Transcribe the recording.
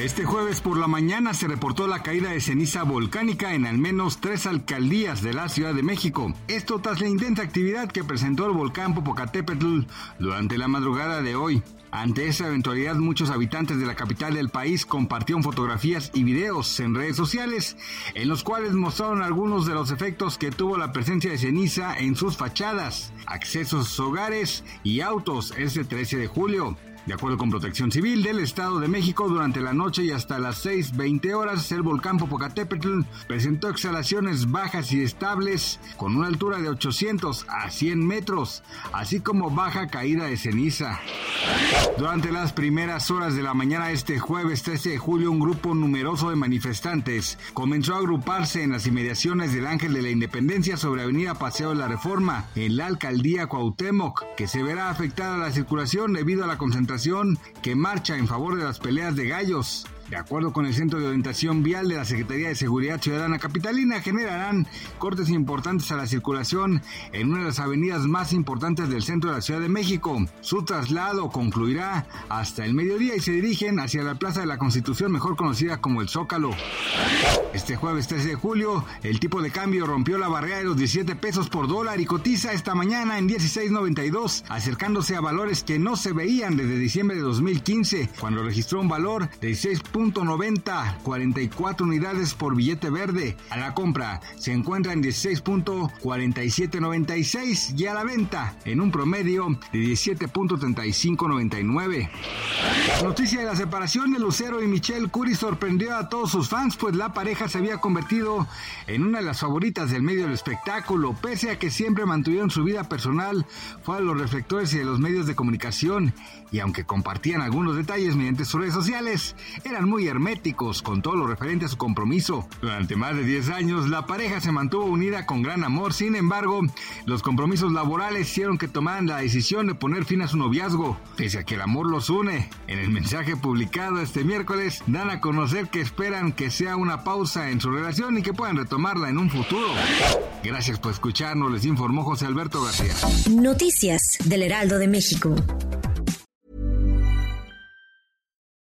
Este jueves por la mañana se reportó la caída de ceniza volcánica en al menos tres alcaldías de la Ciudad de México. Esto tras la intensa actividad que presentó el volcán Popocatépetl durante la madrugada de hoy. Ante esa eventualidad, muchos habitantes de la capital del país compartieron fotografías y videos en redes sociales, en los cuales mostraron algunos de los efectos que tuvo la presencia de ceniza en sus fachadas, accesos a sus hogares y autos ese 13 de julio. De acuerdo con Protección Civil del Estado de México, durante la noche y hasta las 6.20 horas, el volcán Popocatépetl presentó exhalaciones bajas y estables con una altura de 800 a 100 metros, así como baja caída de ceniza. Durante las primeras horas de la mañana este jueves 13 de julio, un grupo numeroso de manifestantes comenzó a agruparse en las inmediaciones del Ángel de la Independencia sobre Avenida Paseo de la Reforma, en la alcaldía Cuauhtémoc, que se verá afectada la circulación debido a la concentración que marcha en favor de las peleas de gallos. De acuerdo con el Centro de Orientación Vial de la Secretaría de Seguridad Ciudadana Capitalina, generarán cortes importantes a la circulación en una de las avenidas más importantes del centro de la Ciudad de México. Su traslado concluirá hasta el mediodía y se dirigen hacia la Plaza de la Constitución, mejor conocida como el Zócalo. Este jueves 13 de julio, el tipo de cambio rompió la barrera de los 17 pesos por dólar y cotiza esta mañana en 16.92, acercándose a valores que no se veían desde diciembre de 2015, cuando registró un valor de 16 90 44 unidades por billete verde. A la compra se encuentra en 16.4796 y a la venta en un promedio de 17.3599. La noticia de la separación de Lucero y Michelle Curry sorprendió a todos sus fans, pues la pareja se había convertido en una de las favoritas del medio del espectáculo, pese a que siempre mantuvieron su vida personal fuera de los reflectores y de los medios de comunicación, y aunque compartían algunos detalles mediante sus redes sociales, eran muy herméticos con todo lo referente a su compromiso. Durante más de 10 años, la pareja se mantuvo unida con gran amor, sin embargo, los compromisos laborales hicieron que tomaran la decisión de poner fin a su noviazgo, pese a que el amor los une. En el mensaje publicado este miércoles, dan a conocer que esperan que sea una pausa en su relación y que puedan retomarla en un futuro. Gracias por escucharnos, les informó José Alberto García. Noticias del Heraldo de México.